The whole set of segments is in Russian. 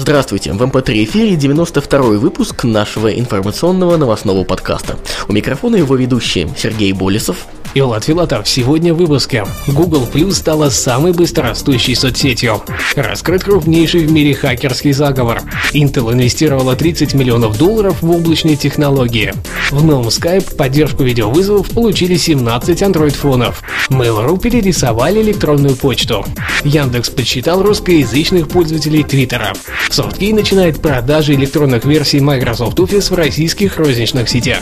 Здравствуйте, в МП3 эфире 92-й выпуск нашего информационного новостного подкаста. У микрофона его ведущие Сергей Болесов и Влад Филатов. Сегодня в выпуске. Google Plus стала самой быстрорастущей соцсетью. Раскрыт крупнейший в мире хакерский заговор. Intel инвестировала 30 миллионов долларов в облачные технологии. В новом Skype поддержку видеовызовов получили 17 Android-фонов. Mail.ru перерисовали электронную почту. Яндекс подсчитал русскоязычных пользователей Твиттера. SoftKey начинает продажи электронных версий Microsoft Office в российских розничных сетях.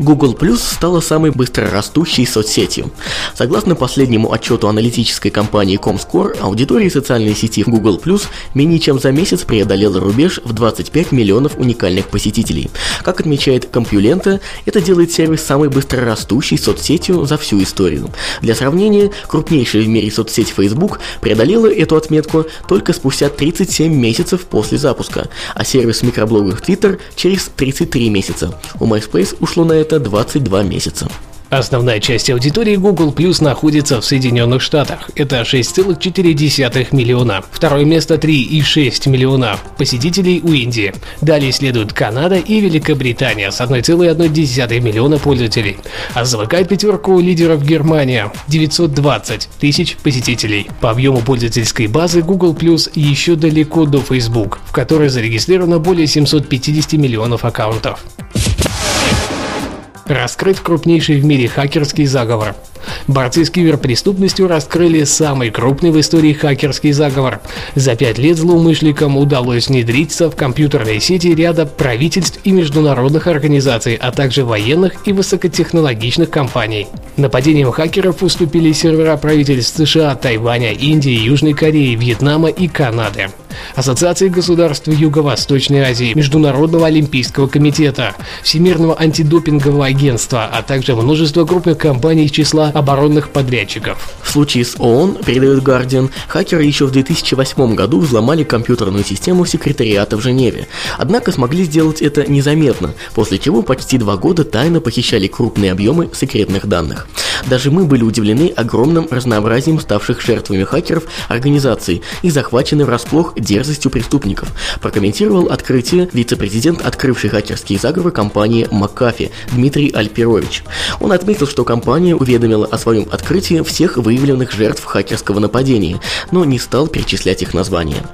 Google Plus стала самой быстрорастущей соцсетью. Согласно последнему отчету аналитической компании Comscore, аудитория социальной сети Google Plus менее чем за месяц преодолела рубеж в 25 миллионов уникальных посетителей. Как отмечает Compulenta, это делает сервис самой быстрорастущей соцсетью за всю историю. Для сравнения, крупнейшая в мире соцсеть Facebook преодолела эту отметку только спустя 37 месяцев после запуска, а сервис микроблогов Twitter через 33 месяца. У MySpace ушло на это это 22 месяца. Основная часть аудитории Google Plus находится в Соединенных Штатах. Это 6,4 миллиона. Второе место 3,6 миллиона посетителей у Индии. Далее следуют Канада и Великобритания с 1,1 миллиона пользователей. А замыкает пятерку лидеров Германия 920 тысяч посетителей. По объему пользовательской базы Google Plus еще далеко до Facebook, в которой зарегистрировано более 750 миллионов аккаунтов. Раскрыт крупнейший в мире хакерский заговор. Борцы с киберпреступностью раскрыли самый крупный в истории хакерский заговор. За пять лет злоумышленникам удалось внедриться в компьютерные сети ряда правительств и международных организаций, а также военных и высокотехнологичных компаний. Нападением хакеров уступили сервера правительств США, Тайваня, Индии, Южной Кореи, Вьетнама и Канады. Ассоциации государств Юго-Восточной Азии, Международного Олимпийского комитета, Всемирного антидопингового агентства, а также множество крупных компаний из числа оборонных подрядчиков. В случае с ООН, передает Guardian, хакеры еще в 2008 году взломали компьютерную систему секретариата в Женеве. Однако смогли сделать это незаметно, после чего почти два года тайно похищали крупные объемы секретных данных. Даже мы были удивлены огромным разнообразием ставших жертвами хакеров организаций и захвачены врасплох дерзостью преступников, прокомментировал открытие вице-президент, открывший хакерский заговор компании Макафи Дмитрий Альпирович. Он отметил, что компания уведомила о своем открытии всех выявленных жертв хакерского нападения, но не стал перечислять их названия.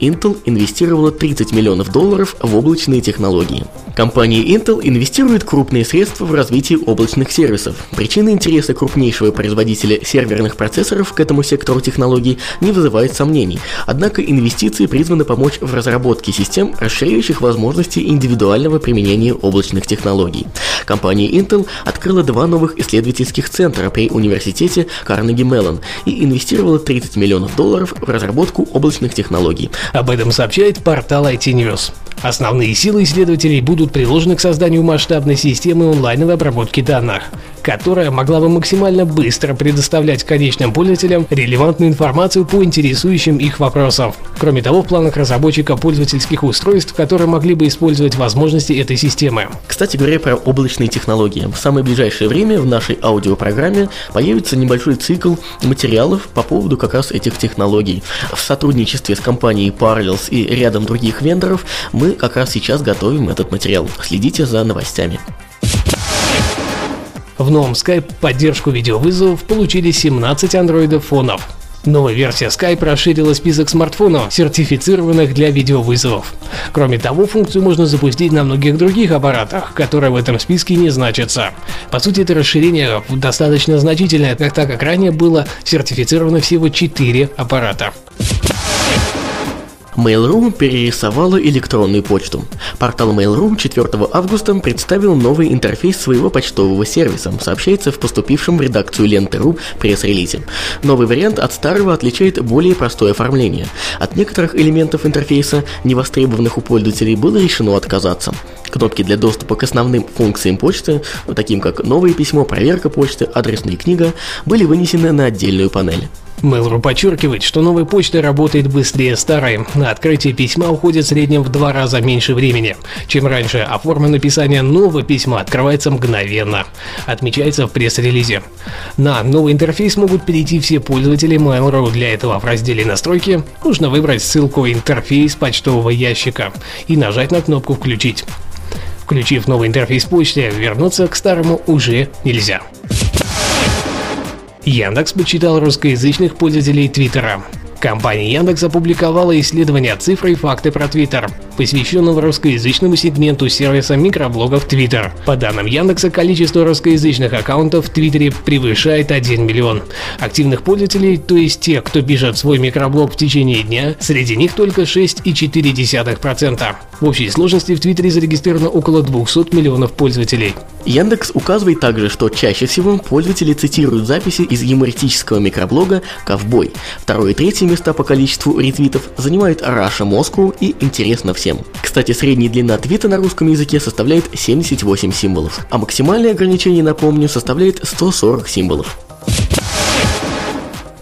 Intel инвестировала 30 миллионов долларов в облачные технологии. Компания Intel инвестирует крупные средства в развитие облачных сервисов. Причина интереса крупнейшего производителя серверных процессоров к этому сектору технологий не вызывает сомнений, однако инвестиции призваны помочь в разработке систем, расширяющих возможности индивидуального применения облачных технологий. Компания Intel открыла два новых исследовательских центра при университете Carnegie Mellon и инвестировала 30 миллионов долларов в разработку облачных технологий. Об этом сообщает портал IT News. Основные силы исследователей будут приложены к созданию масштабной системы онлайновой обработки данных которая могла бы максимально быстро предоставлять конечным пользователям релевантную информацию по интересующим их вопросам. Кроме того, в планах разработчика пользовательских устройств, которые могли бы использовать возможности этой системы. Кстати говоря про облачные технологии, в самое ближайшее время в нашей аудиопрограмме появится небольшой цикл материалов по поводу как раз этих технологий. В сотрудничестве с компанией Parallels и рядом других вендоров мы как раз сейчас готовим этот материал. Следите за новостями. В новом Skype поддержку видеовызовов получили 17 андроидов-фонов. Новая версия Skype расширила список смартфонов, сертифицированных для видеовызовов. Кроме того, функцию можно запустить на многих других аппаратах, которые в этом списке не значатся. По сути, это расширение достаточно значительное, так как ранее было сертифицировано всего 4 аппарата. Mail.ru перерисовала электронную почту. Портал Mail.ru 4 августа представил новый интерфейс своего почтового сервиса, сообщается в поступившем в редакцию Ленты.ру пресс-релизе. Новый вариант от старого отличает более простое оформление. От некоторых элементов интерфейса, не востребованных у пользователей, было решено отказаться. Кнопки для доступа к основным функциям почты, таким как новое письмо, проверка почты, адресная книга, были вынесены на отдельную панель. Mail.ru подчеркивает, что новая почта работает быстрее старой. На открытие письма уходит в среднем в два раза меньше времени, чем раньше, а форма написания нового письма открывается мгновенно, отмечается в пресс-релизе. На новый интерфейс могут перейти все пользователи Mail.ru. Для этого в разделе «Настройки» нужно выбрать ссылку «Интерфейс почтового ящика» и нажать на кнопку «Включить». Включив новый интерфейс почты, вернуться к старому уже нельзя. Яндекс почитал русскоязычных пользователей Твиттера. Компания Яндекс опубликовала исследование «Цифры и факты про Твиттер», посвященного русскоязычному сегменту сервиса микроблогов Twitter. По данным Яндекса, количество русскоязычных аккаунтов в Твиттере превышает 1 миллион. Активных пользователей, то есть тех, кто пишет свой микроблог в течение дня, среди них только 6,4%. В общей сложности в Твиттере зарегистрировано около 200 миллионов пользователей. Яндекс указывает также, что чаще всего пользователи цитируют записи из юмористического микроблога «Ковбой». Второе и третье места по количеству ретвитов занимают Раша Москву и «Интересно всем». Кстати, средняя длина твита на русском языке составляет 78 символов, а максимальное ограничение, напомню, составляет 140 символов.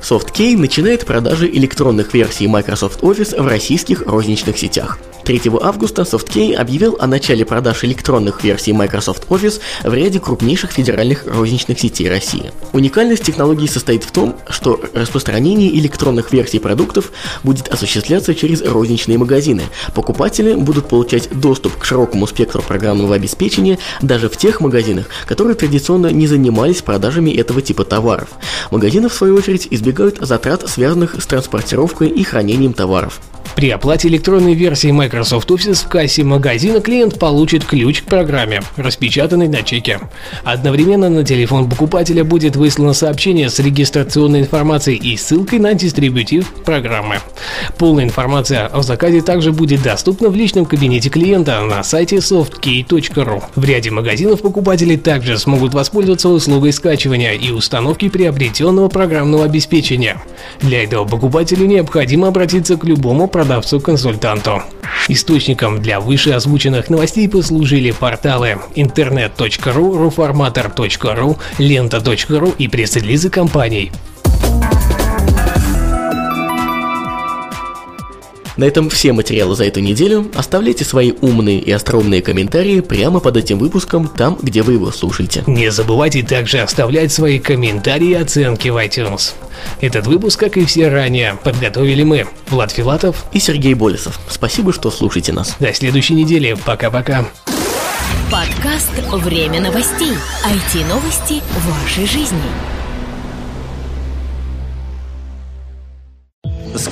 SoftKey начинает продажи электронных версий Microsoft Office в российских розничных сетях. 3 августа SoftKey объявил о начале продаж электронных версий Microsoft Office в ряде крупнейших федеральных розничных сетей России. Уникальность технологии состоит в том, что распространение электронных версий продуктов будет осуществляться через розничные магазины. Покупатели будут получать доступ к широкому спектру программного обеспечения даже в тех магазинах, которые традиционно не занимались продажами этого типа товаров. Магазины, в свою очередь, избегают затрат, связанных с транспортировкой и хранением товаров. При оплате электронной версии Microsoft Office в кассе магазина клиент получит ключ к программе, распечатанный на чеке. Одновременно на телефон покупателя будет выслано сообщение с регистрационной информацией и ссылкой на дистрибутив программы. Полная информация о заказе также будет доступна в личном кабинете клиента на сайте softkey.ru. В ряде магазинов покупатели также смогут воспользоваться услугой скачивания и установки приобретенного программного обеспечения. Для этого покупателю необходимо обратиться к любому продавцу продавцу-консультанту. Источником для вышеозвученных новостей послужили порталы интернет.ру, руформатор.ру, лента.ру и пресс-релизы компаний. На этом все материалы за эту неделю. Оставляйте свои умные и остроумные комментарии прямо под этим выпуском, там, где вы его слушаете. Не забывайте также оставлять свои комментарии и оценки в iTunes. Этот выпуск, как и все ранее, подготовили мы, Влад Филатов и Сергей Болесов. Спасибо, что слушаете нас. До следующей недели. Пока-пока. Подкаст «Время новостей». IT-новости вашей жизни.